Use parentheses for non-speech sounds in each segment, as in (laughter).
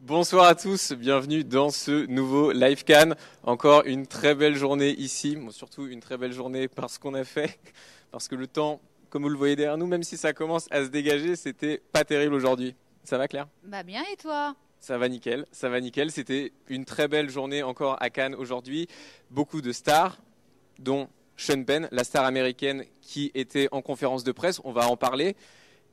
Bonsoir à tous, bienvenue dans ce nouveau Live Can. Encore une très belle journée ici, surtout une très belle journée parce qu'on a fait, parce que le temps, comme vous le voyez derrière nous, même si ça commence à se dégager, c'était pas terrible aujourd'hui. Ça va Claire? Bah bien et toi? Ça va nickel, ça va nickel. C'était une très belle journée encore à Cannes aujourd'hui. Beaucoup de stars, dont Sean Penn, la star américaine qui était en conférence de presse. On va en parler.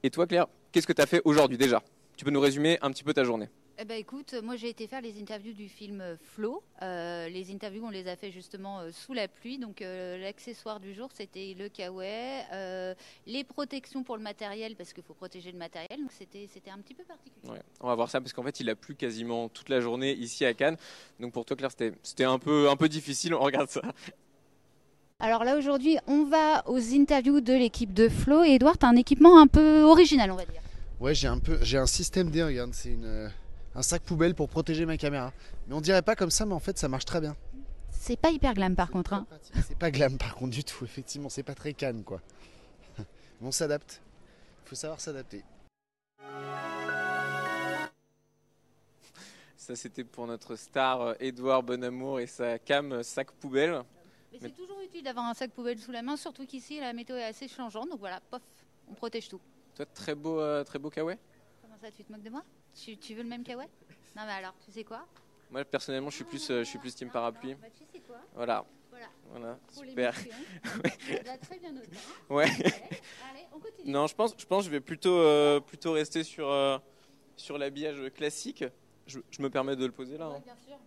Et toi, Claire, qu'est-ce que tu as fait aujourd'hui déjà? Tu peux nous résumer un petit peu ta journée? Eh ben, écoute, moi j'ai été faire les interviews du film Flow. Euh, les interviews, on les a fait justement euh, sous la pluie. Donc euh, l'accessoire du jour, c'était le kawaii, les protections pour le matériel, parce qu'il faut protéger le matériel. Donc c'était, c'était un petit peu particulier. on va voir ça, parce qu'en fait, il a plu quasiment toute la journée ici à Cannes. Donc pour toi, Claire, c'était, c'était un, peu, un peu difficile. On regarde ça. Alors là, aujourd'hui, on va aux interviews de l'équipe de Flow. Et Edouard, tu as un équipement un peu original, on va dire. Ouais, j'ai un, peu, j'ai un système D, regarde, c'est une un sac poubelle pour protéger ma caméra. Mais on dirait pas comme ça, mais en fait ça marche très bien. C'est pas hyper glam par contre. Hein. C'est pas glam par contre du tout, effectivement, c'est pas très canne quoi. (laughs) on s'adapte. Il faut savoir s'adapter. Ça c'était pour notre star Edouard Bonamour et sa cam sac poubelle. Mais, c'est toujours utile d'avoir un sac poubelle sous la main, surtout qu'ici la météo est assez changeante, donc voilà, pof, on protège tout. Toi, très beau, euh, très beau kawaii? Comment ça, tu te moques de moi? Tu, veux le même kawaii? Non, mais alors, tu sais quoi? Moi, personnellement, je suis plus, euh, je suis plus team parapluie. Bah, tu sais quoi? Voilà. Voilà. voilà. super. (laughs) très bien noté. Hein. ouais. Allez, on continue. Non, je pense, je pense, je vais plutôt, euh, plutôt rester sur, euh, sur l'habillage classique. Je, je, me permets de le poser là. Hein. bien sûr.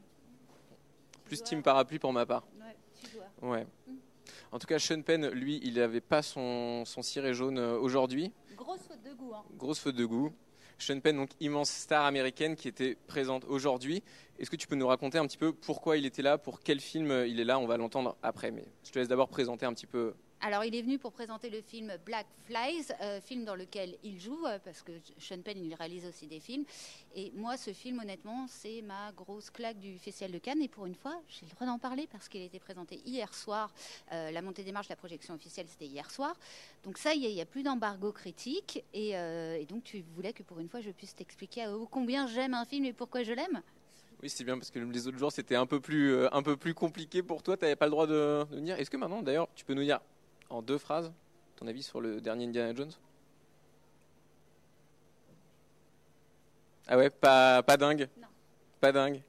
Plus team parapluie pour ma part. Ouais, tu dois. Ouais. Hum. En tout cas, Sean Penn, lui, il n'avait pas son, son ciré jaune aujourd'hui. Grosse faute de goût. Hein. Grosse faute de goût. Sean Penn, donc immense star américaine qui était présente aujourd'hui. Est-ce que tu peux nous raconter un petit peu pourquoi il était là, pour quel film il est là? On va l'entendre après, mais je te laisse d'abord présenter un petit peu alors, il est venu pour présenter le film Black Flies, euh, film dans lequel il joue, euh, parce que Sean Penn, il réalise aussi des films. Et moi, ce film, honnêtement, c'est ma grosse claque du Festival de Cannes. Et pour une fois, j'ai le droit d'en parler, parce qu'il a été présenté hier soir. Euh, la montée des marches, la projection officielle, c'était hier soir. Donc ça, il n'y a, plus d'embargo critique. Et, donc, tu voulais que pour une fois, je puisse t'expliquer combien j'aime un film et pourquoi je l'aime? Oui, c'est bien parce que les autres jours c'était un peu plus compliqué pour toi. Tu n'avais pas le droit de, de venir. Est-ce que maintenant, d'ailleurs, tu peux nous dire en deux phrases ton avis sur le dernier Indiana Jones? Ah ouais, pas, pas dingue? Non. Pas dingue?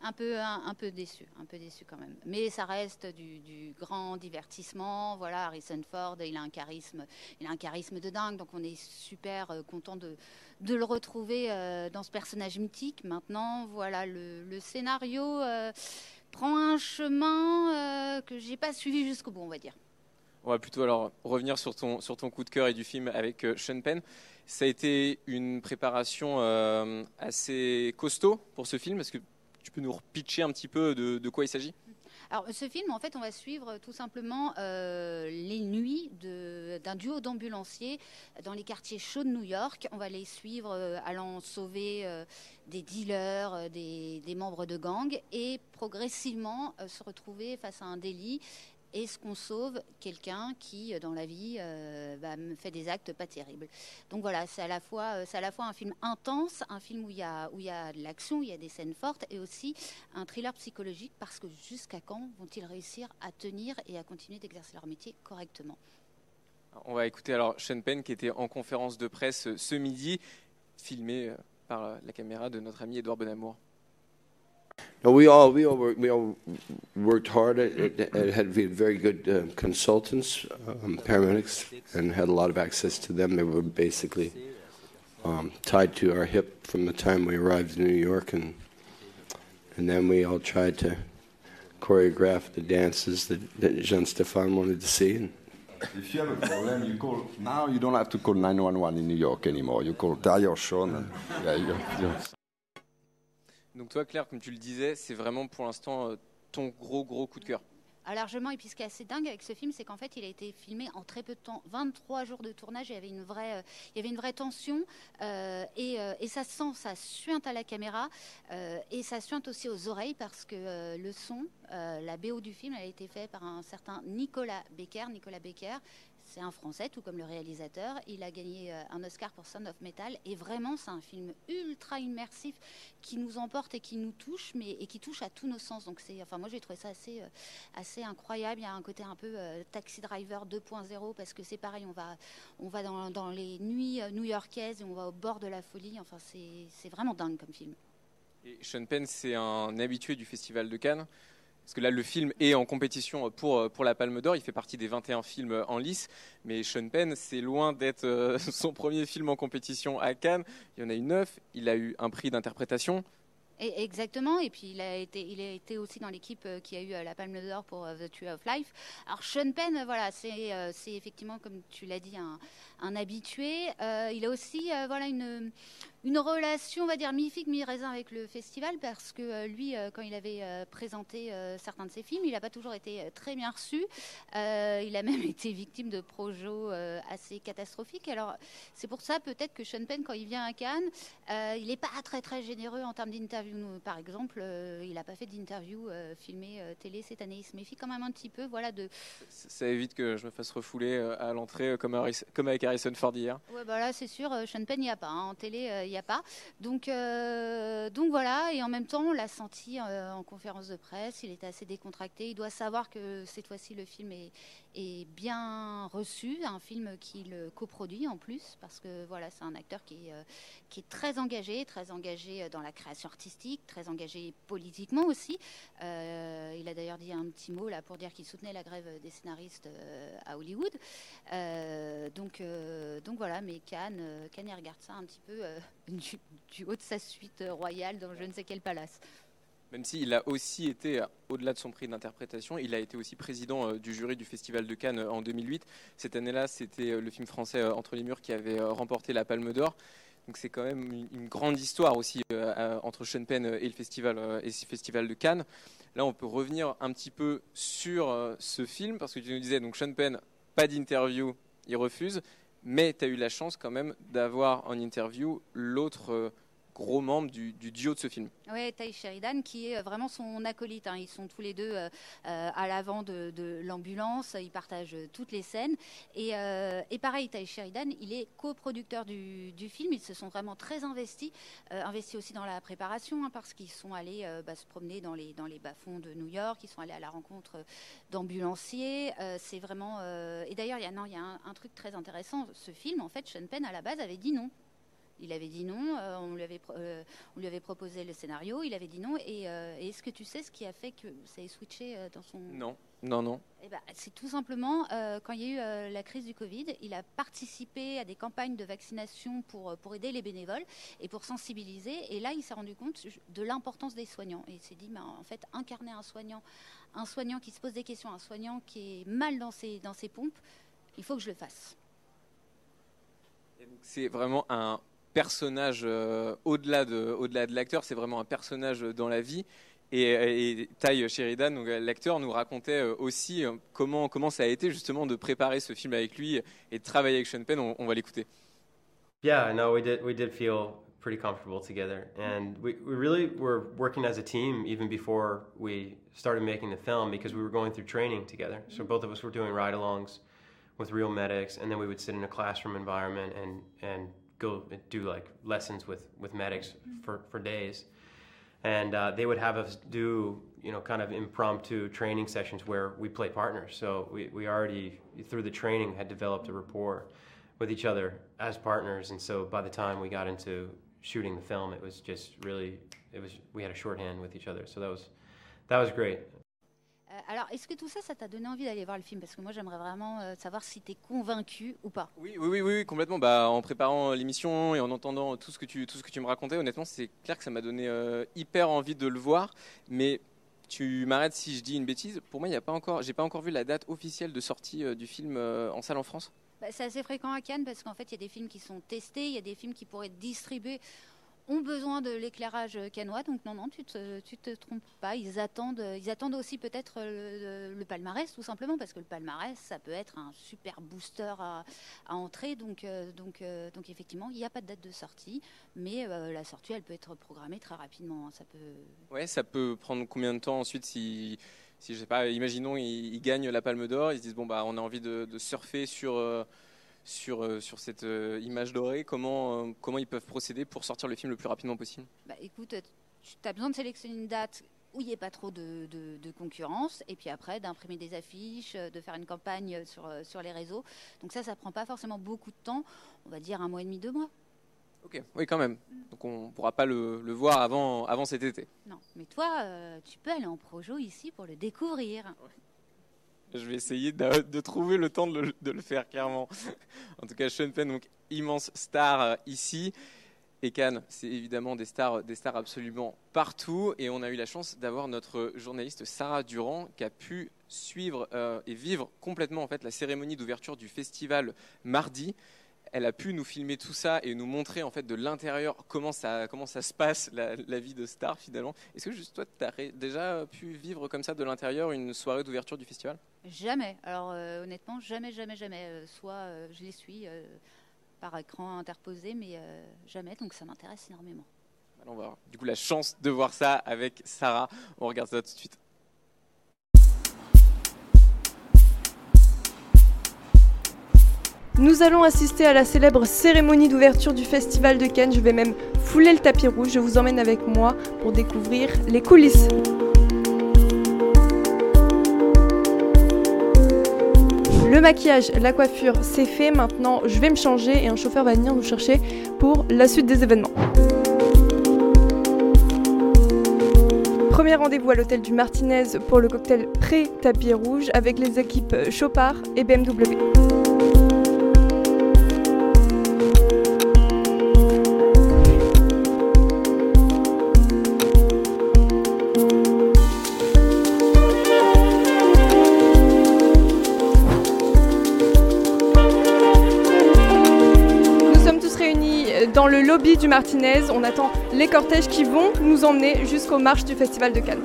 Un peu, un, peu déçu, un peu déçu quand même. Mais ça reste du, grand divertissement. Voilà, Harrison Ford, il a un charisme, il a un charisme de dingue. Donc on est super euh, content de, de le retrouver euh, dans ce personnage mythique. Maintenant, voilà, le, scénario euh, prend un chemin que j'ai pas suivi jusqu'au bout, on va dire. On va plutôt alors revenir sur ton, sur ton coup de cœur et du film avec euh, Sean Penn. Ça a été une préparation euh, assez costaud pour ce film. Est-ce que tu peux nous repitcher un petit peu de, quoi il s'agit? Alors, ce film, en fait, on va suivre tout simplement euh, les nuits d'un duo d'ambulanciers dans les quartiers chauds de New York. On va les suivre allant sauver des dealers, des, des, membres de gangs et progressivement se retrouver face à un délit est-ce qu'on sauve quelqu'un qui, euh, dans la vie, euh, bah, fait des actes pas terribles? Donc voilà, c'est à, la fois, euh, un film intense, un film où il y a, y a de l'action, où il y a des scènes fortes, et aussi un thriller psychologique, parce que jusqu'à quand vont-ils réussir à tenir et à continuer d'exercer leur métier correctement? On va écouter alors Sean Penn qui était en conférence de presse ce midi, filmé par la caméra de notre ami Edouard Bonamour. No, we all we all worked, we all worked hard. It, it, it had very good uh, consultants, um, paramedics, and had a lot of access to them. They were basically um, tied to our hip from the time we arrived in New York, and and then we all tried to choreograph the dances that, that Jean Stéphane wanted to see. And, if you have a problem, you call. Now you don't have to call 911 in New York anymore. You call Dario Sean. Yeah, you, you, Donc toi, Claire, comme tu le disais, c'est vraiment pour l'instant euh, ton gros, gros coup de cœur. Ah, largement. Et puis ce qui est assez dingue avec ce film, c'est qu'en fait, il a été filmé en très peu de temps. 23 jours de tournage, il y avait une vraie, euh, il y avait une vraie tension. euh, et, euh, et ça se sent, ça suinte à la caméra. et ça suinte aussi aux oreilles parce que le son, la BO du film, elle a été faite par un certain Nicolas Becker. Nicolas Becker, c'est un Français, tout comme le réalisateur. Il a gagné euh, un Oscar pour Sound of Metal. Et vraiment, c'est un film ultra immersif qui nous emporte et qui nous touche, mais et qui touche à tous nos sens. Donc c'est, enfin moi j'ai trouvé ça assez, euh, assez incroyable. Il y a un côté un peu euh, Taxi Driver 2.0 parce que c'est pareil, on va, on va dans, les nuits new-yorkaises et on va au bord de la folie. Enfin c'est, c'est vraiment dingue comme film. Et Sean Penn, c'est un habitué du Festival de Cannes. Parce que là, le film est en compétition pour, pour la Palme d'Or. Il fait partie des 21 films en lice. Mais Sean Penn, c'est loin d'être euh, (laughs) son premier film en compétition à Cannes. Il y en a eu neuf. Il a eu un prix d'interprétation. Exactement. Et puis il a été, il a été aussi dans l'équipe euh, qui a eu euh, la Palme d'Or pour euh, The Tree of Life. Alors Sean Penn, euh, voilà, c'est, euh, effectivement comme tu l'as dit un, un habitué. Euh, il a aussi, euh, voilà, une une relation, on va dire, mi-figue, mi-raisin avec le festival, parce que euh, lui, euh, quand il avait euh, présenté certains de ses films, il n'a pas toujours été très bien reçu. Il a (laughs) même été victime de projets assez catastrophiques. Alors, c'est pour ça, peut-être, que Sean Penn, quand il vient à Cannes, il n'est pas très, très généreux en termes d'interview. Par exemple, il n'a pas fait d'interview filmée télé cette année. Il se méfie quand même un petit peu, voilà, de, Ça évite que je me fasse refouler à l'entrée comme, avec Harrison Ford hier. Ouais, bah là, c'est sûr, Sean Penn, il n'y a pas. hein. En télé, n'y a pas. Donc, euh, donc voilà, et en même temps, on l'a senti euh, en conférence de presse, il était assez décontracté. Il doit savoir que cette fois-ci, le film est, bien reçu, un film qu'il coproduit en plus, parce que voilà, c'est un acteur qui est, euh, très engagé, très engagé dans la création artistique, très engagé politiquement aussi. Il a d'ailleurs dit un petit mot là pour dire qu'il soutenait la grève des scénaristes à Hollywood. Donc, donc voilà, mais Cannes, Cannes il regarde ça un petit peu du, haut de sa suite royale dans je ne sais quel palace. Même s'il a aussi été, au-delà de son prix d'interprétation, il a été aussi président euh, du jury du Festival de Cannes euh, en 2008. Cette année-là, c'était euh, le film français Entre les murs qui avait remporté la Palme d'Or. Donc c'est quand même une, grande histoire aussi entre Sean Penn et le festival, et ce festival de Cannes. Là, on peut revenir un petit peu sur ce film parce que tu nous disais, donc Sean Penn, pas d'interview, il refuse, mais tu as eu la chance quand même d'avoir en interview l'autre euh, gros membre du, du duo de ce film. Oui, Ty Sheridan, qui est euh, vraiment son acolyte. hein. Ils sont tous les deux euh, euh, à l'avant de, l'ambulance. Ils partagent toutes les scènes. Et, pareil, Ty Sheridan, il est coproducteur du, film. Ils se sont vraiment très investis, investis aussi dans la préparation, hein, parce qu'ils sont allés bah, se promener dans les, bas-fonds de New York. Ils sont allés à la rencontre d'ambulanciers. C'est vraiment. Et d'ailleurs, il y a, un truc très intéressant. Ce film, en fait, Sean Penn, à la base, avait dit non. Il avait dit non, euh, on, lui avait, euh, on lui avait proposé le scénario, il avait dit non. Et, euh, et est-ce que tu sais ce qui a fait que ça ait switché dans son... Non, non, non. Eh ben, c'est tout simplement euh, quand il y a eu euh, la crise du Covid, il a participé à des campagnes de vaccination pour, pour aider les bénévoles et pour sensibiliser. Et là, il s'est rendu compte de l'importance des soignants. Et il s'est dit, mais en fait, incarner un soignant, un soignant qui se pose des questions, un soignant qui est mal dans ses, dans ses pompes, il faut que je le fasse. C'est vraiment un personnage euh, au-delà de, au-delà de l'acteur, c'est vraiment un personnage dans la vie. Et, Ty Sheridan, l'acteur, nous racontait euh, aussi euh, comment, comment ça a été justement de préparer ce film avec lui et de travailler avec Sean Penn. On, on va l'écouter. Yeah, no, we did we did feel pretty comfortable together, and we, we really were working as a team even before we started making the film because we were going through training together. So both of us were doing ride-alongs with real medics, and then we would sit in a classroom environment and go do like lessons with with medics for for days, and uh, they would have us do you know kind of impromptu training sessions where we play partners. So we we already through the training had developed a rapport with each other as partners. And so by the time we got into shooting the film it was just really it was we had a shorthand with each other. So that was that was great alors, est-ce que tout ça, ça t'a donné envie d'aller voir le film? Parce que moi, j'aimerais vraiment euh, savoir si tu es convaincu ou pas. Oui, oui, oui, oui, oui, complètement. Bah, en préparant l'émission et en entendant tout ce que tu, tout ce que tu me racontais, honnêtement, c'est clair que ça m'a donné euh, hyper envie de le voir. Mais tu m'arrêtes si je dis une bêtise. Pour moi, il y a pas encore, j'ai pas encore vu la date officielle de sortie euh, du film euh, en salle en France. Bah, c'est assez fréquent à Cannes parce qu'en fait, il y a des films qui sont testés, il y a des films qui pourraient être distribués ont besoin de l'éclairage canois. Donc non, non, tu te, te trompes pas. Ils attendent, ils attendent aussi peut-être le, le palmarès, tout simplement, parce que le palmarès, ça peut être un super booster à, entrer. Donc, euh, donc, euh, donc effectivement, il n'y a pas de date de sortie, mais euh, la sortie, elle peut être programmée très rapidement. Ça peut... Ouais, ça peut prendre combien de temps ensuite si, si je sais pas, imaginons, ils, gagnent la Palme d'Or, ils se disent bon bah on a envie de, surfer sur euh, sur, euh, sur cette euh, image dorée, comment, euh, comment ils peuvent procéder pour sortir le film le plus rapidement possible? Bah, écoute, tu as besoin de sélectionner une date où il n'y ait pas trop de, de- de concurrence, et puis après d'imprimer des affiches, de faire une campagne sur, sur les réseaux. Donc ça, ça prend pas forcément beaucoup de temps, on va dire un mois et demi, deux mois. Ok, oui quand même. Donc on pourra pas le, le voir avant, avant cet été. Non, mais toi, euh, tu peux aller en projo ici pour le découvrir. Je vais essayer de, trouver le temps de le, de le faire, clairement. En tout cas, Sean Penn, donc immense star euh, ici. Et Cannes, c'est évidemment des stars, des stars absolument partout. Et on a eu la chance d'avoir notre journaliste Sarah Durand qui a pu suivre euh, et vivre complètement en fait la cérémonie d'ouverture du festival mardi. Elle a pu nous filmer tout ça et nous montrer en fait de l'intérieur comment ça, comment ça se passe la, la vie de star finalement. Est-ce que juste toi, tu as déjà pu vivre comme ça de l'intérieur une soirée d'ouverture du festival? Jamais. Alors euh, honnêtement, jamais, jamais, jamais. Euh, soit euh, je les suis par écran interposé, mais jamais. Donc ça m'intéresse énormément. Alors, on va avoir du coup la chance de voir ça avec Sarah. On regarde ça tout de suite. Nous allons assister à la célèbre cérémonie d'ouverture du Festival de Cannes. Je vais même fouler le tapis rouge. Je vous emmène avec moi pour découvrir les coulisses. Le maquillage, la coiffure, c'est fait. Maintenant, je vais me changer et un chauffeur va venir nous chercher pour la suite des événements. Premier rendez-vous à l'hôtel du Martinez pour le cocktail pré-tapis rouge avec les équipes Chopard et BMW. Du Martinez. On attend les cortèges qui vont nous emmener jusqu'aux marches du Festival de Cannes.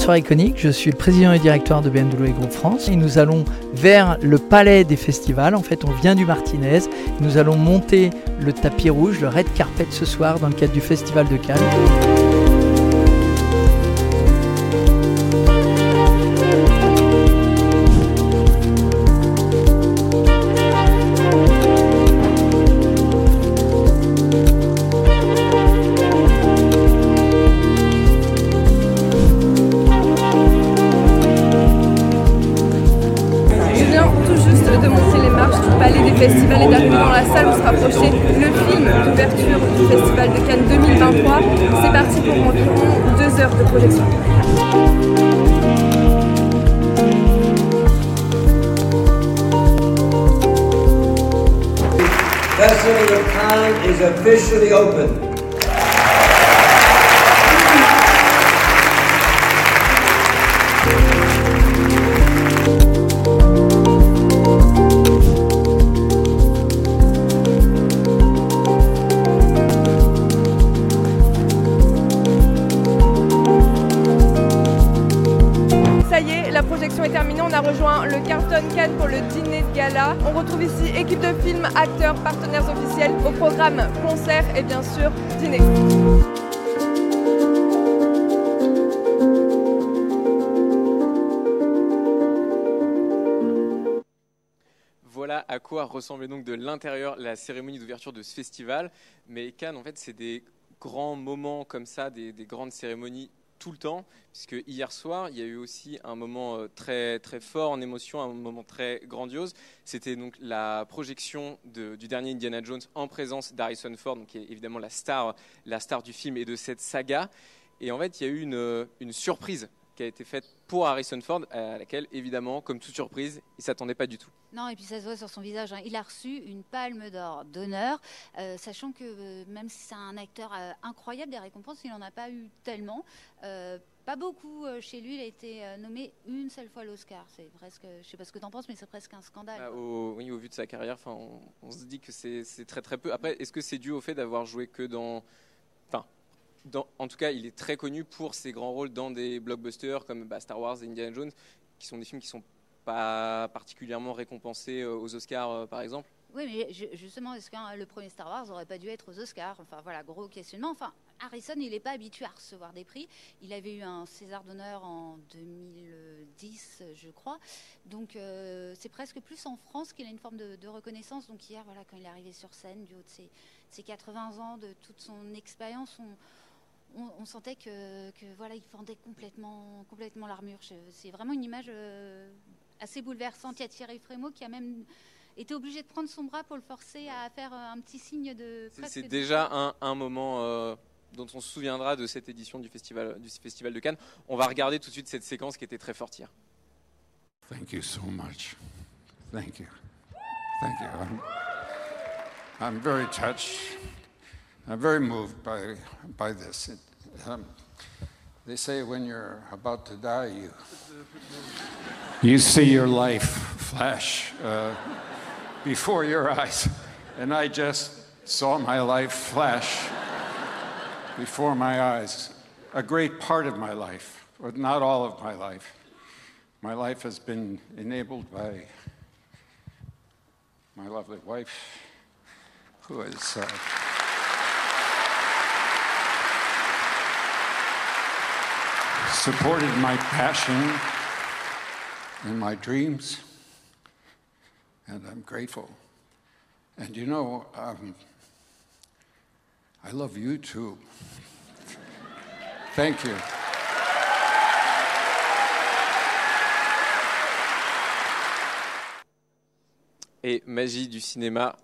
Bonsoir Iconique, je suis le président et directeur de BMW Group France et nous allons vers le palais des festivals. En fait, on vient du Martinez. Nous allons monter le tapis rouge, le red carpet ce soir dans le cadre du Festival de Cannes. Festivals et d'arriver dans la salle où sera projeté le film d'ouverture du Festival de Cannes 2023. C'est parti pour environ deux heures de projection. Festival of is officially open. Programme concert et bien sûr dîner. Voilà à quoi ressemblait donc de l'intérieur la cérémonie d'ouverture de ce festival. Mais Cannes, en fait, c'est des grands moments comme ça, des, des grandes cérémonies tout le temps, puisque hier soir, il y a eu aussi un moment euh, très, très fort en émotion, un moment très grandiose. C'était donc la projection du dernier Indiana Jones en présence d'Harrison Ford, donc qui est évidemment la star, la star du film et de cette saga. Et en fait, il y a eu une, une surprise qui a été faite pour Harrison Ford, à laquelle, évidemment, comme toute surprise, il s'attendait pas du tout. Non, et puis ça se voit sur son visage. hein. Il a reçu une palme d'or d'honneur, euh, sachant que euh, même si c'est un acteur euh, incroyable, des récompenses, il n'en a pas eu tellement. Pas beaucoup chez lui. Il a été nommé une seule fois à l'Oscar. C'est presque, je sais pas ce que tu en penses, mais c'est presque un scandale. Bah, au, oui, au vu de sa carrière, enfin, on, on se dit que c'est c'est très très peu. Après, est-ce que c'est dû au fait d'avoir joué que dans, enfin, en tout cas, il est très connu pour ses grands rôles dans des blockbusters comme bah, Star Wars et Indiana Jones, qui sont des films qui sont pas particulièrement récompensés euh, aux Oscars, euh, par exemple. Oui, mais ju- justement, est-ce que hein, le premier Star Wars aurait pas dû être aux Oscars? Enfin voilà, gros questionnement. Enfin, Harrison, il n'est pas habitué à recevoir des prix. Il avait eu un César d'honneur en 2010, je crois. Donc euh, c'est presque plus en France qu'il a une forme de, de reconnaissance. Donc hier, voilà, quand il est arrivé sur scène, du haut de ses, de ses 80 ans, de toute son expérience, on, on, on sentait que, que, voilà, il fendait complètement, complètement l'armure. C'est vraiment une image euh, assez bouleversante. Il y a Thierry Frémaux qui a même été obligé de prendre son bras pour le forcer à faire euh, un petit signe de. C'est- de- déjà un, un moment euh, dont on se souviendra de cette édition du festival, du festival de Cannes. On va regarder tout de suite cette séquence qui était très forte hier. Thank you so much. Thank you. Thank you. I'm, I'm very touched. I'm very moved by, by this. It, um, they say when you're about to die, you, you see your life flash uh, before your eyes. And I just saw my life flash before my eyes. A great part of my life, but not all of my life. My life has been enabled by my lovely wife, who is. uh, supported my passion and my dreams, and I'm grateful. And you know, um, I love you too. Thank you. Et magie du cinéma,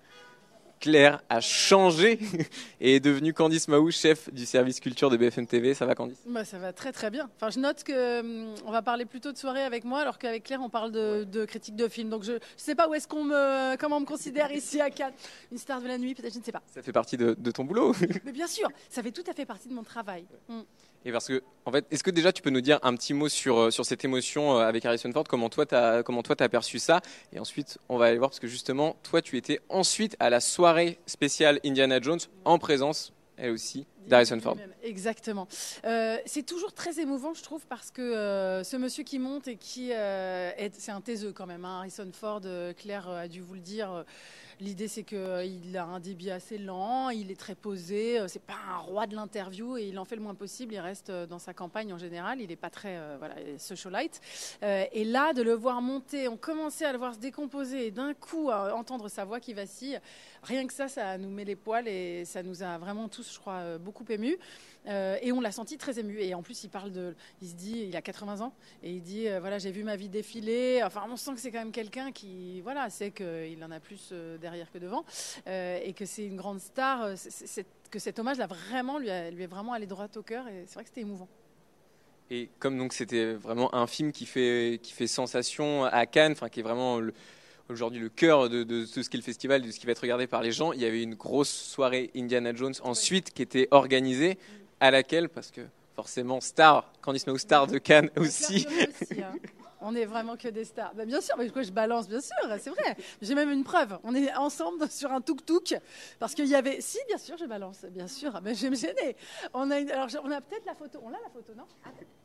Claire a changé (laughs) et est devenue Candice Mahou, chef du service culture de BFM TV. Ça va Candice? Bah, ça va très très bien. Enfin, je note que hum, on va parler plutôt de soirée avec moi, alors qu'avec Claire on parle de, de critique de film. Donc je ne sais pas où est-ce qu'on me, comment on me considère ici à Cannes. Une star de la nuit, peut-être, je ne sais pas. Ça fait partie de, de ton boulot. (laughs) Mais bien sûr, ça fait tout à fait partie de mon travail. Hum. Et parce que, en fait, est-ce que déjà tu peux nous dire un petit mot sur, euh, sur cette émotion euh, avec Harrison Ford? Comment toi, t'as comment perçu ça? Et ensuite, on va aller voir parce que justement, toi, tu étais ensuite à la soirée spéciale Indiana Jones en présence, elle aussi, d'Harrison Ford. Exactement. Euh, c'est toujours très émouvant, je trouve, parce que ce monsieur qui monte et qui est, c'est un taiseux quand même. hein. Harrison Ford, Claire a dû vous le dire. Euh, L'idée, c'est qu'il a un débit assez lent, il est très posé. euh, C'est pas un roi de l'interview et il en fait le moins possible. Il reste euh, dans sa campagne en général. Il n'est pas très euh, voilà, socialite. Euh, et là, de le voir monter, on commençait à le voir se décomposer et d'un coup à entendre sa voix qui vacille. Rien que ça, ça nous met les poils et ça nous a vraiment tous, je crois, euh, beaucoup émus. Euh, et on l'a senti très ému. Et en plus, il parle de, il se dit, il a 80 ans et il dit, euh, voilà, j'ai vu ma vie défiler. Enfin, on sent que c'est quand même quelqu'un qui, voilà, sait qu'il en a plus euh, derrière que devant et que c'est une grande star. que cet hommage là vraiment lui, est vraiment allé droit au cœur et c'est vrai que c'était émouvant. Et comme donc c'était vraiment un film qui fait, qui fait sensation à Cannes, enfin qui est vraiment aujourd'hui le cœur de, de ce qu'est le festival, de ce qui va être regardé par les gens, il y avait une grosse soirée Indiana Jones ensuite qui était organisée, à laquelle, parce que forcément star, Candice Mahou star de Cannes aussi, hein. (laughs) On est vraiment que des stars. Bah, bien sûr, mais quoi, je balance, bien sûr, c'est vrai. J'ai même une preuve. On est ensemble (laughs) sur un tuk-tuk parce qu'il y avait. Si, bien sûr, je balance, bien sûr. Mais je vais me gêner. On a, une- alors, on a peut-être la photo. On a la photo, non?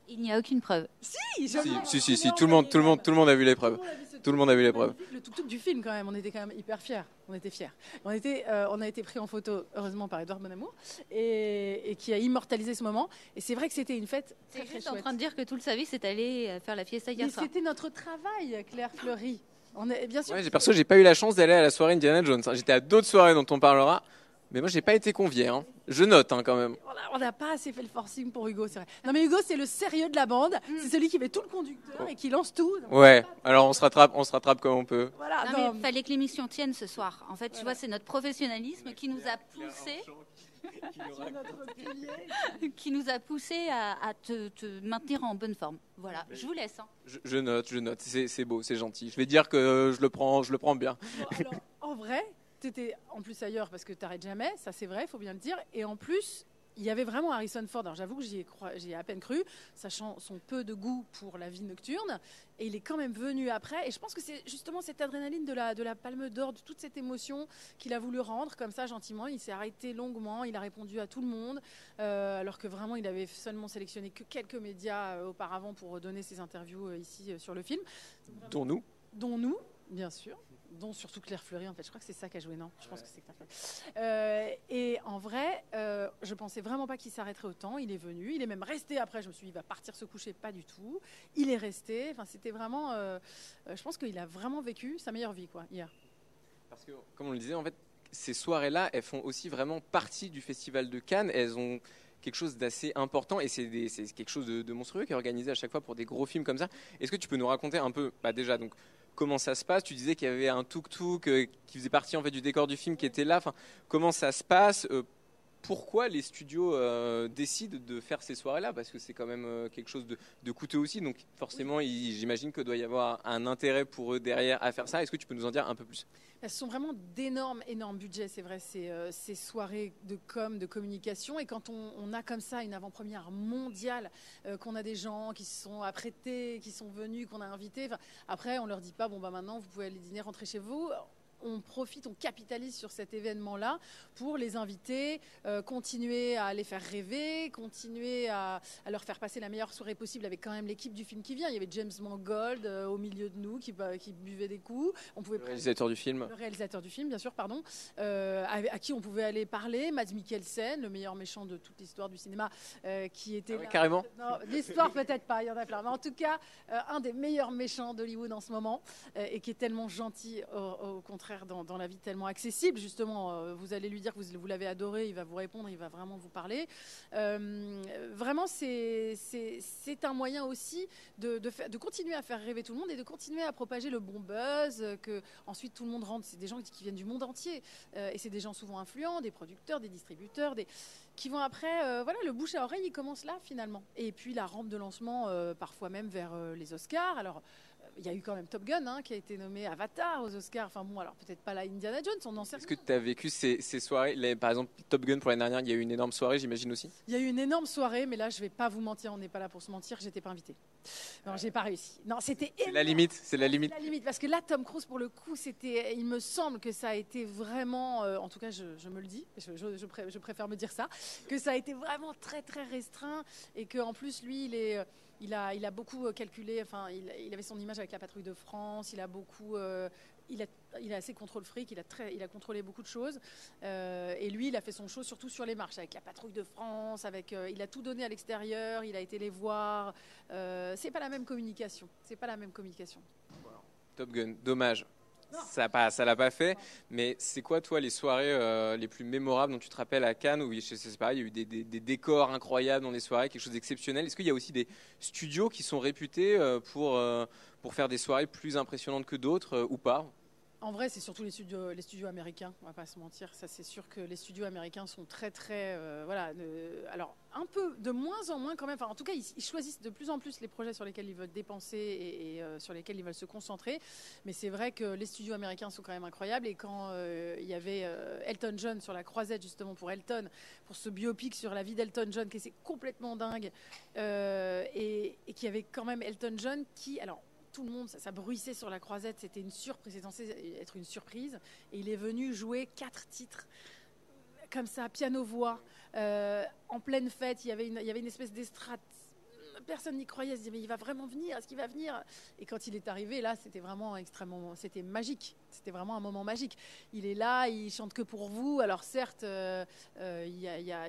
Il n'y a aucune preuve. Si, je si, si, si, si, tout le monde, tout le monde, tout le monde a vu l'épreuve. Tout le monde a vu l'épreuve. Le tuk-tuk du film, quand même, on était quand même hyper fiers. On était fiers. On, était, euh, on a été pris en photo, heureusement, par Edouard Bonamour, et, et qui a immortalisé ce moment. Et c'est vrai que c'était une fête C'est très, très juste en chouette. train de dire que tout le service est allé euh, faire la fiesta hier Mais soir. c'était notre travail, Claire Fleury. On est, bien sûr. Ouais, j'ai perso, j'ai pas eu la chance d'aller à la soirée Indiana Jones. J'étais à d'autres soirées dont on parlera, mais moi j'ai pas été convié. hein. Je note hein, quand même. On n'a pas assez fait le forcing pour Hugo, c'est vrai. Non, mais Hugo, c'est le sérieux de la bande. Mm. C'est celui qui met tout le conducteur et qui lance tout. Donc, Ouais. Alors on se rattrape, on se rattrape comme on peut. Voilà, Non, non, mais fallait que l'émission tienne ce soir. En fait, tu vois, c'est notre professionnalisme qui nous a poussé. (laughs) (laughs) qui nous a poussé à, à te, te maintenir en bonne forme. Voilà, je vous laisse. hein. Je, je note, je note. C'est c'est beau, c'est gentil. Je vais dire que je le prends, je le prends bien. Bon, alors, en vrai, tu étais en plus ailleurs parce que tu n'arrêtes jamais, ça c'est vrai, il faut bien le dire. Et en plus, il y avait vraiment Harrison Ford. Alors j'avoue que j'y ai, à peine cru, sachant son peu de goût pour la vie nocturne. Et il est quand même venu après. Et je pense que c'est justement cette adrénaline de la, de la palme d'or, de toute cette émotion qu'il a voulu rendre comme ça gentiment. Il s'est arrêté longuement, il a répondu à tout le monde, euh, alors que vraiment il avait seulement sélectionné que quelques médias euh, auparavant pour donner ses interviews euh, ici sur le film Dont nous. dont nous, bien sûr, dont surtout Claire Fleury, en fait. Je crois que c'est ça qui a joué, non? Je pense que c'est Claire Fleury. Euh, et en vrai, euh, je pensais vraiment pas qu'il s'arrêterait autant. Il est venu, il est même resté après. Je me suis dit, il va partir se coucher, pas du tout. Il est resté. Enfin, c'était vraiment. euh, euh, je pense qu'il a vraiment vécu sa meilleure vie, quoi, hier. Parce que, comme on le disait, en fait, ces soirées-là, elles font aussi vraiment partie du Festival de Cannes. Elles ont quelque chose d'assez important et c'est quelque chose de, de monstrueux qui est organisé à chaque fois pour des gros films comme ça. Est-ce que tu peux nous raconter un peu, bah déjà, donc comment ça se passe Tu disais qu'il y avait un tuk-tuk euh, qui faisait partie en fait du décor du film qui était là. Comment ça se passe Euh, pourquoi les studios euh, décident de faire ces soirées-là Parce que c'est quand même euh, quelque chose de, de coûteux aussi. Donc forcément, j'imagine que doit y avoir un intérêt pour eux derrière à faire ça. Est-ce que tu peux nous en dire un peu plus? Elles sont vraiment d'énormes, énormes budgets, c'est vrai, ces, euh, ces soirées de com, de communication. Et quand on, on a comme ça une avant-première mondiale, qu'on a des gens qui se sont apprêtés, qui sont venus, qu'on a invités, après on leur dit pas, bon bah maintenant vous pouvez aller dîner, rentrer chez vous. On profite, on capitalise sur cet événement-là pour les inviter, euh, continuer à les faire rêver, continuer à, à leur faire passer la meilleure soirée possible avec quand même l'équipe du film qui vient. Il y avait James Mangold euh, au milieu de nous qui, bah, qui buvait des coups. On pouvait Le réalisateur du film. le réalisateur du film, bien sûr, pardon, euh, à, à qui on pouvait aller parler, Mads Mikkelsen, le meilleur méchant de toute l'histoire du cinéma, qui était Ah ouais, là. carrément Non, l'histoire peut-être pas, il y en a plein, mais en tout cas, un des meilleurs méchants d'Hollywood en ce moment, et qui est tellement gentil, au, au contraire, dans, la vie, tellement accessible, justement. euh, vous allez lui dire que vous, l'avez adoré, il va vous répondre, il va vraiment vous parler. Euh, vraiment, c'est un moyen aussi de, continuer à faire rêver tout le monde et de continuer à propager le bon buzz, euh, que ensuite tout le monde rentre. C'est des gens qui viennent du monde entier et c'est des gens souvent influents, des producteurs, des distributeurs, des qui vont après, voilà, le bouche à oreille, il commence là finalement. Et puis la rampe de lancement, parfois même vers les Oscars. Alors, il y a eu quand même Top Gun hein, qui a été nommé Avatar aux Oscars. Enfin bon, alors peut-être pas la Indiana Jones, on n'en sait Est-ce que tu as vécu ces, ces soirées les- Par exemple, Top Gun pour l'année dernière, il y a eu une énorme soirée, j'imagine aussi? Il y a eu une énorme soirée, mais là, je vais pas vous mentir, on n'est pas là pour se mentir, j'étais pas invitée. Non, j'ai pas réussi. Non, c'était C'est la limite, c'est la limite. la limite, parce que là, Tom Cruise, pour le coup, c'était, il me semble que ça a été vraiment, euh, en tout cas, je, je me le dis, je, je- je pré- je préfère me dire ça, que ça a été vraiment très très restreint et qu'en plus, lui, il est, euh, il a, il a beaucoup euh, calculé. Enfin, il, avait son image avec la patrouille de France. Il a beaucoup, euh, il a, il a assez contrôle fric. Il a très, il a contrôlé beaucoup de choses. Euh, et lui, il a fait son show surtout sur les marches avec la patrouille de France. Avec, euh, il a tout donné à l'extérieur. Il a été les voir. C'est pas la même communication. C'est pas la même communication. Top Gun, dommage. Ça pas, ça l'a pas fait. Mais c'est quoi, toi, les soirées euh, les plus mémorables dont tu te rappelles à Cannes où je sais pareil, il y a eu des, décors incroyables dans les soirées, quelque chose d'exceptionnel. Est-ce qu'il y a aussi des studios qui sont réputés euh, pour euh, pour faire des soirées plus impressionnantes que d'autres ou pas? En vrai, c'est surtout les studios, américains, on va pas se mentir. Ça, c'est sûr que les studios américains sont très, très. euh, voilà. alors, un peu, de moins en moins quand même. Enfin, en tout cas, ils, choisissent de plus en plus les projets sur lesquels ils veulent dépenser et, euh, sur lesquels ils veulent se concentrer. Mais c'est vrai que les studios américains sont quand même incroyables. Et quand euh, il y avait Elton John sur la croisette, justement, pour Elton, pour ce biopic sur la vie d'Elton John, qui est complètement dingue, et, et qui avait quand même Elton John qui. Alors, tout le monde, ça, bruissait sur la croisette, c'était une surprise, c'est censé être une surprise. Et il est venu jouer quatre titres, comme ça, piano-voix, euh, en pleine fête. Il y avait une, il y avait une espèce d'estrade. Personne n'y croyait, se disait, mais il va vraiment venir, est-ce qu'il va venir? Et quand il est arrivé, là, c'était vraiment extrêmement, c'était magique. C'était vraiment un moment magique. Il est là, il chante que pour vous. Alors certes, euh, euh, il y a,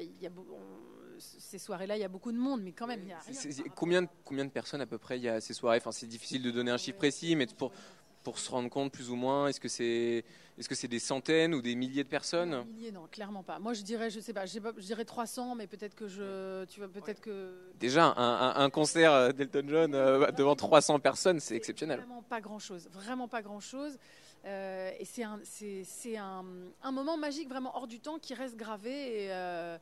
ces soirées-là, il y a beaucoup de monde, mais quand même, il y a rien. Combien, de, combien de personnes à peu près il y a à ces soirées? Enfin, c'est difficile de donner un chiffre précis, mais pour pour se rendre compte plus ou moins Est-ce que c'est est-ce que c'est des centaines ou des milliers de personnes? Des milliers, non, clairement pas. Moi, je dirais, je sais pas, je, dirais 300, mais peut-être que je, tu vois, peut-être que. Déjà, un, un- un concert euh, d'Elton John euh, devant 300 personnes, c'est exceptionnel. Vraiment pas grand-chose, vraiment pas grand-chose. Euh, et c'est un, un, un moment magique vraiment hors du temps qui reste gravé. Et, euh,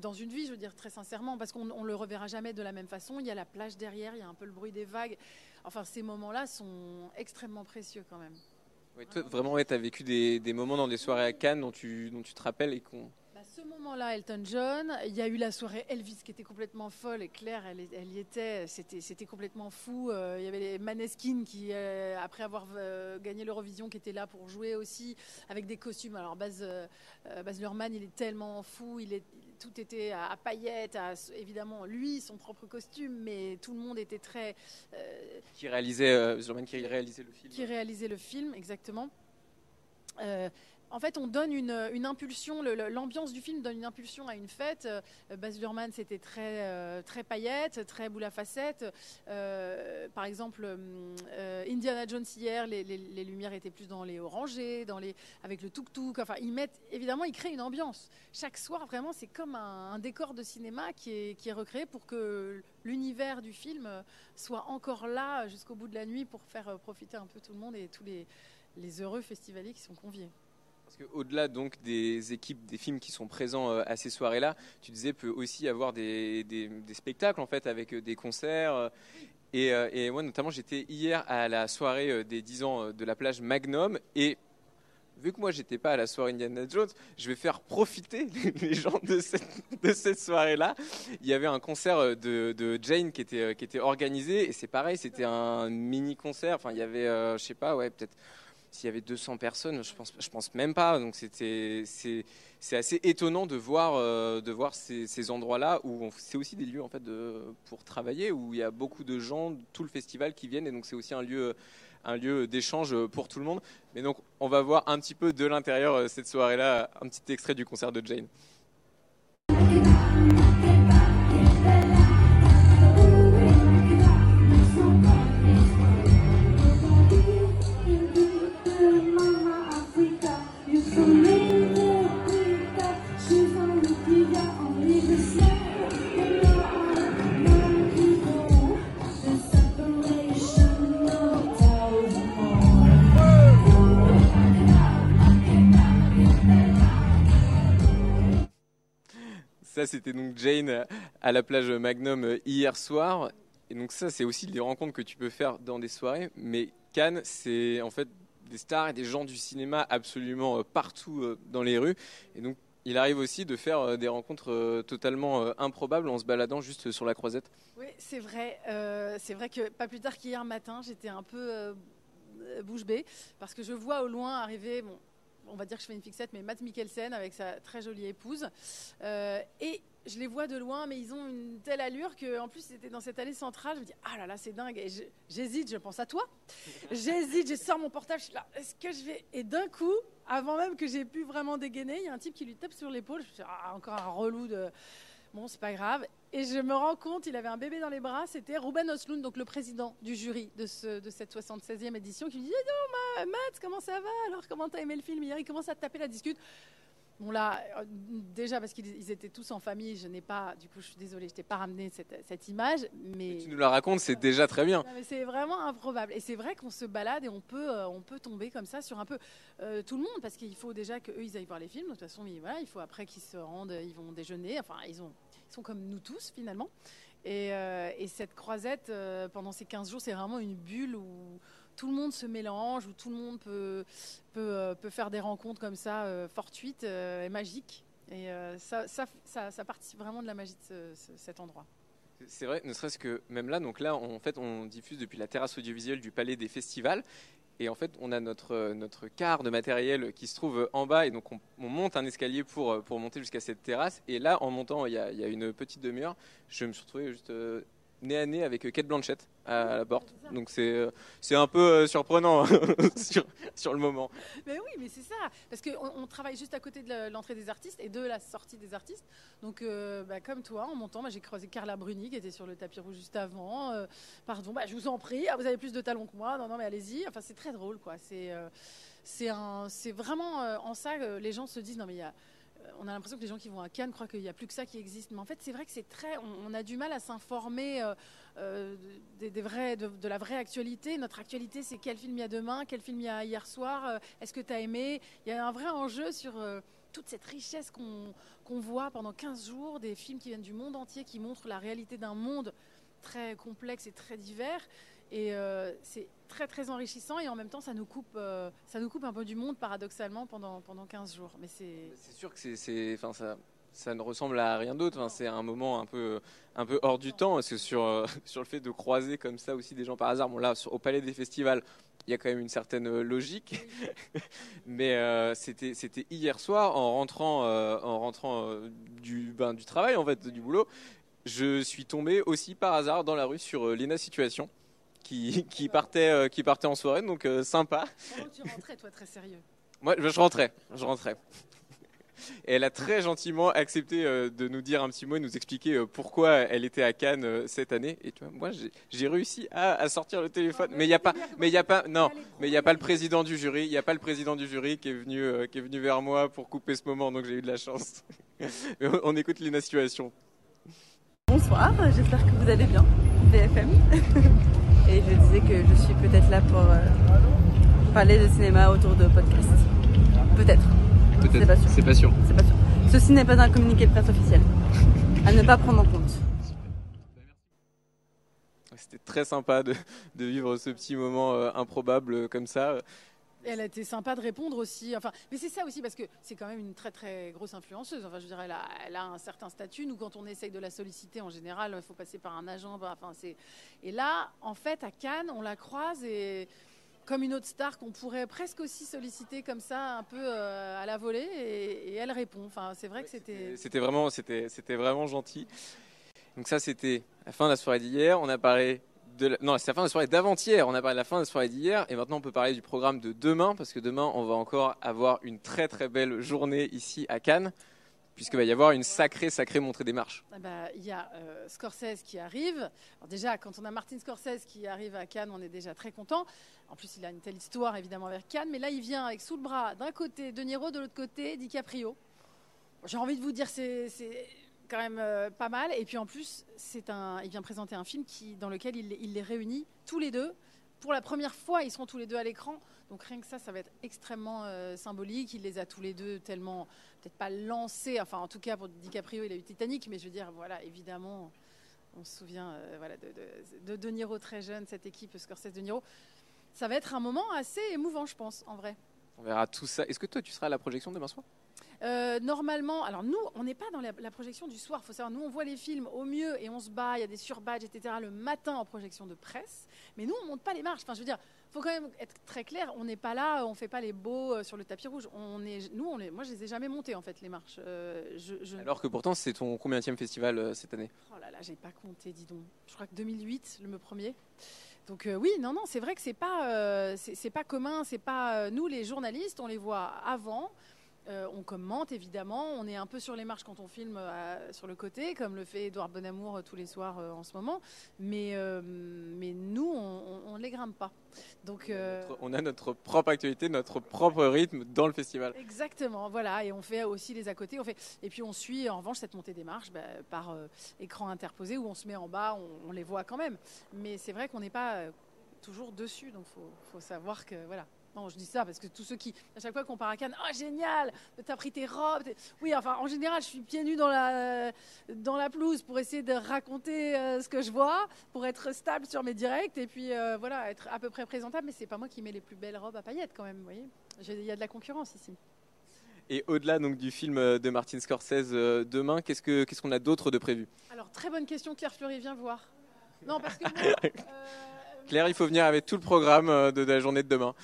dans une vie, je veux dire très sincèrement, parce qu'on on le reverra jamais de la même façon. Il y a la plage derrière, il y a un peu le bruit des vagues. Enfin, ces moments-là sont extrêmement précieux quand même. Toi, vraiment, tu as vécu des, moments dans des soirées à Cannes dont tu te rappelles et qu'on. Bah, ce moment-là, Elton John, il y a eu la soirée Elvis qui était complètement folle et Claire, elle, elle y était, c'était, c'était complètement fou. Euh, il y avait les Maneskin qui, euh, après avoir euh, gagné l'Eurovision, qui étaient là pour jouer aussi avec des costumes. Alors Baz, Baz Luhrmann, il est tellement fou, il est, tout était à, à paillettes, à- évidemment lui, son propre costume, mais tout le monde était très... Qui réalisait, qui réalisait le film. qui réalisait le film, exactement. En fait, on donne une, impulsion, l'ambiance du film donne une impulsion à une fête. Euh, Baz Luhrmann, c'était très, euh, très paillette, très boule à facettes. Euh, par exemple, Indiana Jones hier, les, lumières étaient plus dans les orangés, dans les, avec le tuk-tuk. Enfin, ils mettent, évidemment, ils créent une ambiance. Chaque soir, vraiment, c'est comme un, décor de cinéma qui est, qui est recréé pour que l'univers du film soit encore là jusqu'au bout de la nuit pour faire profiter un peu tout le monde et tous les, les heureux festivaliers qui sont conviés. Qu'au-delà donc des équipes, des films qui sont présents euh, à ces soirées-là, tu disais peut aussi avoir des, spectacles en fait avec euh, des concerts. euh, Et, moi notamment j'étais hier à la soirée des 10 ans de la plage Magnum et vu que moi j'étais pas à la soirée Indiana Jones, je vais faire profiter (laughs) les gens de cette, soirée-là. Il y avait un concert de, Jane qui était, qui était organisé et c'est pareil, c'était un mini concert. Enfin il y avait, euh, je sais pas, ouais peut-être s'il y avait 200 personnes, je pense, pense même pas. Donc c'était, c'est, assez étonnant de voir, euh, de voir ces, endroits-là où c'est aussi des lieux en fait pour travailler, où il y a beaucoup de gens, tout le festival qui viennent, et donc c'est aussi un lieu, un lieu d'échange pour tout le monde. Mais donc on va voir un petit peu de l'intérieur euh, cette soirée-là, un petit extrait du concert de Jane. Ça, c'était donc Jane à la plage Magnum euh, hier soir. Et donc ça, c'est aussi des rencontres que tu peux faire dans des soirées. Mais Cannes, c'est en fait des stars et des gens du cinéma absolument euh, partout euh, dans les rues. Et donc, il arrive aussi de faire euh, des rencontres euh, totalement euh, improbables en se baladant juste sur la croisette. Oui, c'est vrai. Euh, c'est vrai que pas plus tard qu'hier matin, j'étais un peu euh, bouche bée parce que je vois au loin arriver, bon, on va dire que je fais une fixette, mais Matt Mikkelsen avec sa très jolie épouse. Euh, et je les vois de loin, mais ils ont une telle allure que, en plus, c'était dans cette allée centrale. Je me dis, ah là là, c'est dingue. Et j'hésite, je pense à toi. (laughs) J'hésite, je sors mon portable, je suis là, est-ce que je vais? Et d'un coup, avant même que j'ai pu vraiment dégainer, il y a un type qui lui tape sur l'épaule. Je me dit, ah, encore un relou de. Bon, c'est pas grave. Et je me rends compte, il avait un bébé dans les bras. C'était Ruben Östlund, donc le président du jury de, ce, de cette 76e édition, qui me dit Eh non, Ma- Matt, comment ça va? Alors, comment t'as aimé le film hier? Il commence à taper la discute. Bon, là, euh, déjà, parce qu'ils ils étaient tous en famille, je n'ai pas, du coup, je suis désolée, je t'ai pas ramené cette, cette image. Mais. Tu nous la racontes, c'est déjà très bien. C'est vraiment improbable. Et c'est vrai qu'on se balade et on peut, euh, on peut tomber comme ça sur un peu euh, tout le monde parce qu'il faut déjà qu'eux ils aillent voir les films. De toute façon, ils- voilà, il faut après qu'ils se rendent, ils vont déjeuner. Enfin, ils, ont, sont comme nous tous finalement. Et, euh, et cette croisette, euh, pendant ces 15 jours, c'est vraiment une bulle où tout le monde se mélange, où tout le monde peut, peut, euh, peut faire des rencontres comme ça, fortuites et magiques. Et ça, ça, ça, ça participe vraiment de la magie de ce- ce- cet endroit. C'est vrai, ne serait-ce que même là, donc là, en fait, on diffuse depuis la terrasse audiovisuelle du Palais des Festivals. Et en fait, on a notre, notre quart de matériel qui se trouve en bas. Et donc, on, on monte un escalier pour, euh, pour monter jusqu'à cette terrasse. Et là, en montant, il y a, il y a une petite demi-heure, je me suis retrouvé juste euh, nez à nez avec Kate Blanchett à la porte. Donc c'est euh, un peu euh, surprenant (laughs) sur, le moment. Mais oui, mais c'est ça. Parce qu'on on travaille juste à côté de l'entrée des artistes et de la sortie des artistes. Donc, euh, bah, comme toi, en montant, bah, j'ai croisé Carla Bruni qui était sur le tapis rouge juste avant. Euh, pardon, bah, je vous en prie, Ah, vous avez plus de talons que moi. Non, non, mais allez-y. Enfin, c'est très drôle, quoi. C'est euh, vraiment euh, en ça que les gens se disent non, mais il y a. euh, On a l'impression que les gens qui vont à Cannes croient qu'il n'y a plus que ça qui existe. Mais en fait, c'est vrai que c'est très. On, a du mal à s'informer euh, euh, des, vrais, de, la vraie actualité. Notre actualité, c'est quel film il y a demain, quel film il y a hier soir, est-ce que tu as aimé? Il y a un vrai enjeu sur toute cette richesse qu'on voit pendant 15 jours, des films qui viennent du monde entier, qui montrent la réalité d'un monde très complexe et très divers. Et c'est très très enrichissant et en même temps ça nous coupe, euh, ça nous coupe un peu du monde paradoxalement pendant, pendant 15 jours. Mais c'est C'est sûr que c'est- enfin ça, ça ne ressemble à rien d'autre. Enfin, c'est un moment un peu, un peu hors du temps parce que sur, euh, (laughs) sur le fait de croiser comme ça aussi des gens par hasard. Bon là, sur- au Palais des Festivals, il y a quand même une certaine euh, logique, (laughs) mais euh, c'était, c'était hier soir en rentrant, euh, en rentrant euh, du, ben, du travail en fait, du boulot. Je suis tombé aussi par hasard dans la rue sur Lena Situation. Qui, qui, partait, euh, qui partait en soirée, donc euh, sympa. Que tu rentrais, toi, très sérieux? Moi, je rentrais, je rentrais. Et (laughs) elle a très gentiment accepté euh, de nous dire un petit mot et nous expliquer euh, pourquoi elle était à Cannes euh, cette année. Et tu vois, moi, j'ai- réussi à, à sortir le téléphone. Mais il n'y a pas, mais il y a pas, non, mais il y a pas le président du jury. Il n'y a pas le président du jury qui est venu, euh, qui est venu vers moi pour couper ce moment. Donc j'ai eu de la chance. (laughs) Mais on, on écoute les situations. Bonsoir, j'espère que vous allez bien, BFM. (laughs) Et je disais que je suis peut-être là pour euh, parler de cinéma autour de podcasts. Peut-être. C'est pas sûr. C'est pas sûr. C'est pas sûr. Ceci n'est pas un communiqué de presse officiel. À ne pas prendre en compte. C'était très sympa de, de vivre ce petit moment euh, improbable euh, comme ça. Elle a été sympa de répondre aussi. Enfin, mais c'est ça aussi parce que c'est quand même une très très grosse influenceuse. Enfin, je dirais, elle a, elle a un certain statut. Nous, quand on essaye de la solliciter, en général, il faut passer par un agent. bah, Enfin, c'est. Et là, en fait, à Cannes, on la croise et comme une autre star qu'on pourrait presque aussi solliciter comme ça, un peu euh, à la volée, et, et elle répond. Enfin, c'est vrai que c'était. C'était vraiment, c'était, c'était vraiment gentil. Donc ça, c'était la fin de la soirée d'hier. On a parlé non, c'est la fin de la soirée d'avant-hier. On a parlé de la fin de la soirée d'hier, et maintenant on peut parler du programme de demain, parce que demain on va encore avoir une très très belle journée ici à Cannes, puisqu'il va y avoir une sacrée sacrée montrée des marches. Ah bah, Il y a euh, Scorsese qui arrive. Déjà, quand on a Martin Scorsese qui arrive à Cannes, on est déjà très content. En plus, il a une telle histoire évidemment avec Cannes, mais là, il vient avec sous le bras d'un côté De Niro, de l'autre côté DiCaprio. J'ai envie de vous dire, c'est quand même euh, pas mal. Et puis en plus, c'est un, il vient présenter un film dans lequel il, les réunit tous les deux. Pour la première fois, ils seront tous les deux à l'écran. Donc rien que ça, ça va être extrêmement euh, symbolique. Il les a tous les deux tellement, peut-être pas lancés. Enfin, en tout cas, pour DiCaprio, il a eu Titanic. Mais je veux dire, voilà, évidemment, on se souvient euh, de, de, de De Niro très jeune, cette équipe Scorsese De Niro. Ça va être un moment assez émouvant, je pense, en vrai. On verra tout ça. Est-ce que toi tu seras à la projection demain soir? Euh, normalement, alors nous, on n'est pas dans la, la projection du soir. Faut savoir, nous, on voit les films au mieux et on se bat. Il y a des surbadges, etc. Le matin en projection de presse. Mais nous, on monte pas les marches. Enfin, je veux dire, faut quand même être très clair. On n'est pas là, on fait pas les beaux euh, sur le tapis rouge. On est, nous, on est, moi, je les ai jamais montés en fait les marches. Euh, je, je- Alors que pourtant c'est ton combienième festival euh, cette année Oh là là, j'ai pas compté, dis donc. Je crois que 2008, le premier. Donc euh, oui, non, non, c'est vrai que c'est pas, euh, c'est c'est pas commun, c'est pas euh, nous les journalistes, on les voit avant. Euh, on commente évidemment, on est un peu sur les marches quand on filme euh, sur le côté, comme le fait Edouard Bonamour euh, tous les soirs en ce moment. Mais, mais nous, on ne les grimpe pas. Donc, On a notre propre actualité, notre propre rythme dans le festival. Exactement, voilà, et on fait aussi les à côté. On fait, et puis on suit en revanche cette montée des marches bah, par écran interposé où on se met en bas, on, on les voit quand même. Mais c'est vrai qu'on n'est pas toujours dessus, donc faut, faut savoir que voilà. Non, je dis ça parce que tous ceux qui, à chaque fois qu'on part à Cannes, oh génial, t'as pris tes robes. Oui, enfin en général, je suis pieds nus dans la dans la pelouse pour essayer de raconter euh, ce que je vois, pour être stable sur mes directs et puis euh, voilà, être à peu près présentable. Mais c'est pas moi qui mets les plus belles robes à paillettes quand même, vous voyez. Il y a de la concurrence ici. Et au-delà donc du film euh, de Martin Scorsese euh, demain, qu'est-ce que qu'est-ce qu'on a d'autre de prévu? Alors, très bonne question, Claire Fleury, viens voir. Non, parce que (laughs) moi, euh, Claire, il faut venir avec tout le programme euh, de la journée de demain.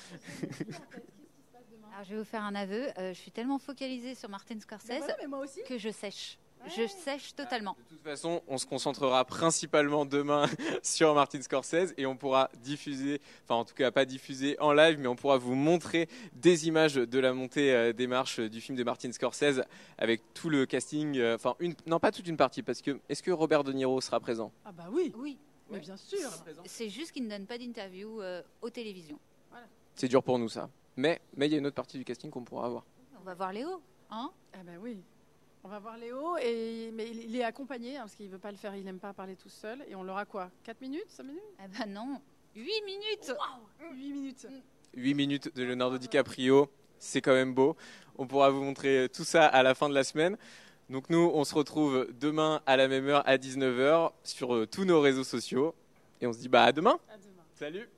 Alors, je vais vous faire un aveu. euh, je suis tellement focalisée sur Martin Scorsese voilà, mais moi aussi. que je sèche. Je sèche totalement. De toute façon, on se concentrera principalement demain (laughs) sur Martin Scorsese et on pourra diffuser, enfin en tout cas pas diffuser en live, mais on pourra vous montrer des images de la montée euh, des marches du film de Martin Scorsese avec tout le casting, enfin une, non pas toute une partie parce que est-ce que Robert De Niro sera présent? Ah bah oui, Oui. Mais bien sûr. C'est juste qu'il ne donne pas d'interview euh, aux télévisions. C'est dur pour nous ça. Mais mais il y a une autre partie du casting qu'on pourra avoir. On va voir Léo. Hein? Ah bah oui. On va voir Léo, et, mais il il est accompagné, hein, parce qu'il veut pas le faire, il n'aime pas parler tout seul. Et on l'aura quoi? 4 minutes? 5 minutes? Ah bah non. 8 minutes 8 minutes 8 minutes de Leonardo DiCaprio, c'est quand même beau. On pourra vous montrer tout ça à la fin de la semaine. Donc nous, on se retrouve demain à la même heure à 19h sur euh, tous nos réseaux sociaux. Et on se dit bah à demain. À demain. Salut